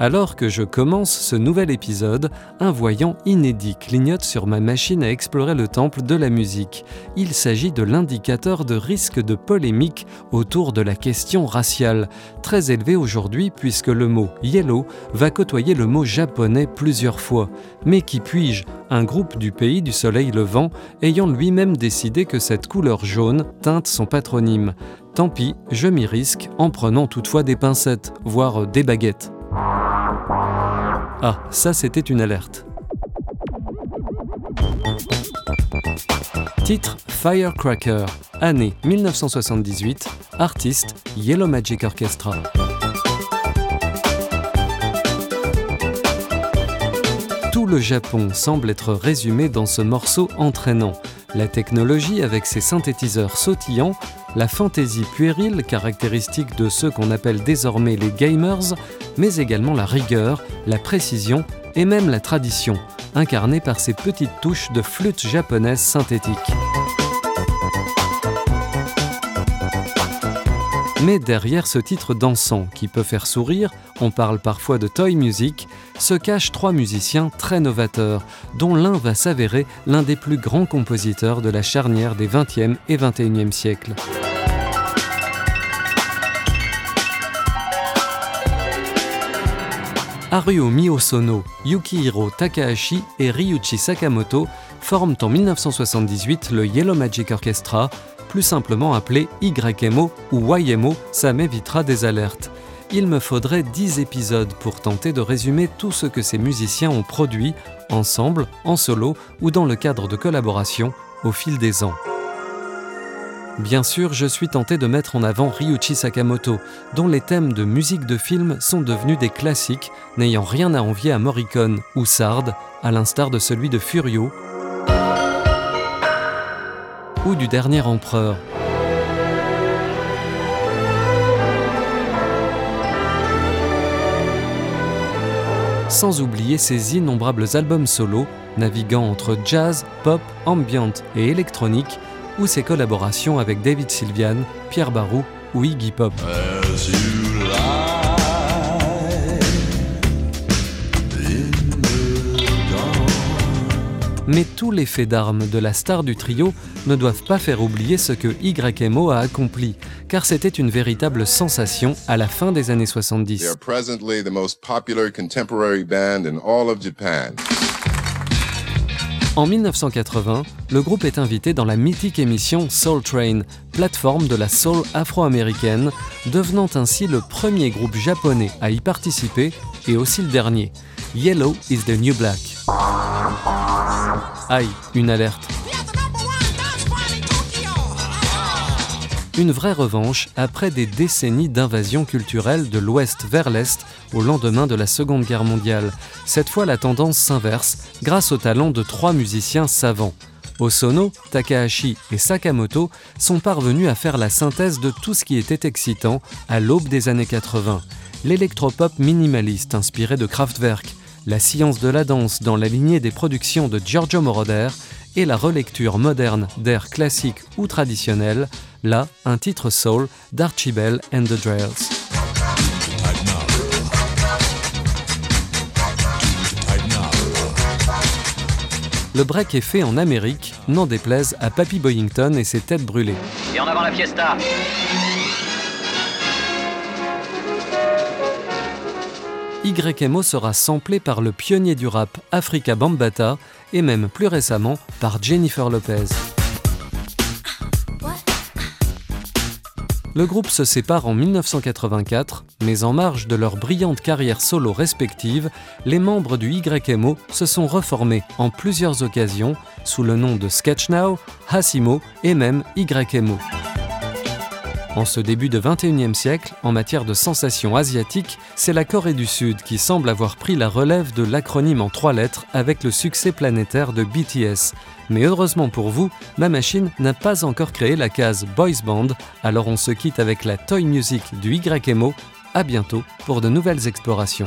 Alors que je commence ce nouvel épisode, un voyant inédit clignote sur ma machine à explorer le temple de la musique. Il s'agit de l'indicateur de risque de polémique autour de la question raciale, très élevé aujourd'hui puisque le mot yellow va côtoyer le mot japonais plusieurs fois. Mais qui puis-je? Un groupe du pays du soleil levant ayant lui-même décidé que cette couleur jaune teinte son patronyme. Tant pis, je m'y risque en prenant toutefois des pincettes, voire des baguettes. Ah, ça c'était une alerte. Titre Firecracker, année 1978, artiste Yellow Magic Orchestra. Tout le Japon semble être résumé dans ce morceau entraînant. La technologie avec ses synthétiseurs sautillants, la fantaisie puérile caractéristique de ceux qu'on appelle désormais les gamers, mais également la rigueur, la précision et même la tradition, incarnée par ces petites touches de flûte japonaise synthétique. Mais derrière ce titre dansant qui peut faire sourire, on parle parfois de toy music, se cachent trois musiciens très novateurs, dont l'un va s'avérer l'un des plus grands compositeurs de la charnière des 20e et 21e siècles. Haruo Miyosono, Yukihiro Takahashi et Ryuichi Sakamoto forment en 1978 le Yellow Magic Orchestra, plus simplement appelé YMO ou YMO, ça m'évitera des alertes. Il me faudrait 10 épisodes pour tenter de résumer tout ce que ces musiciens ont produit, ensemble, en solo ou dans le cadre de collaboration, au fil des ans. Bien sûr, je suis tenté de mettre en avant Ryuichi Sakamoto, dont les thèmes de musique de film sont devenus des classiques, n'ayant rien à envier à Morricone ou Sard, à l'instar de celui de Furio ou du dernier empereur. Sans oublier ses innombrables albums solo, naviguant entre jazz, pop, ambient et électronique, ou ses collaborations avec David Sylvian, Pierre Barou ou Iggy Pop. Mais tous les faits d'armes de la star du trio ne doivent pas faire oublier ce que YMO a accompli, car c'était une véritable sensation à la fin des années 70. En 1980, le groupe est invité dans la mythique émission Soul Train, plateforme de la soul afro-américaine, devenant ainsi le premier groupe japonais à y participer et aussi le dernier. Yellow is the New Black. Aïe, une alerte. Une vraie revanche après des décennies d'invasion culturelle de l'Ouest vers l'Est au lendemain de la Seconde Guerre mondiale. Cette fois, la tendance s'inverse grâce au talent de trois musiciens savants. Osono, Takahashi et Sakamoto sont parvenus à faire la synthèse de tout ce qui était excitant à l'aube des années 80. L'électropop minimaliste inspiré de Kraftwerk, la science de la danse dans la lignée des productions de Giorgio Moroder et la relecture moderne d'air classique ou traditionnel, là un titre soul d'Archibald and the Drails. Le break est fait en Amérique, n'en déplaise à Papy Boyington et ses têtes brûlées. Et en avant la fiesta YMO sera samplé par le pionnier du rap Africa Bambata et même plus récemment par Jennifer Lopez. Le groupe se sépare en 1984, mais en marge de leur brillante carrière solo respective, les membres du YMO se sont reformés en plusieurs occasions sous le nom de Sketch Now, Hasimo et même YMO. En ce début de 21e siècle, en matière de sensations asiatiques, c'est la Corée du Sud qui semble avoir pris la relève de l'acronyme en trois lettres avec le succès planétaire de BTS. Mais heureusement pour vous, ma machine n'a pas encore créé la case Boys Band, alors on se quitte avec la Toy Music du YMO. À bientôt pour de nouvelles explorations.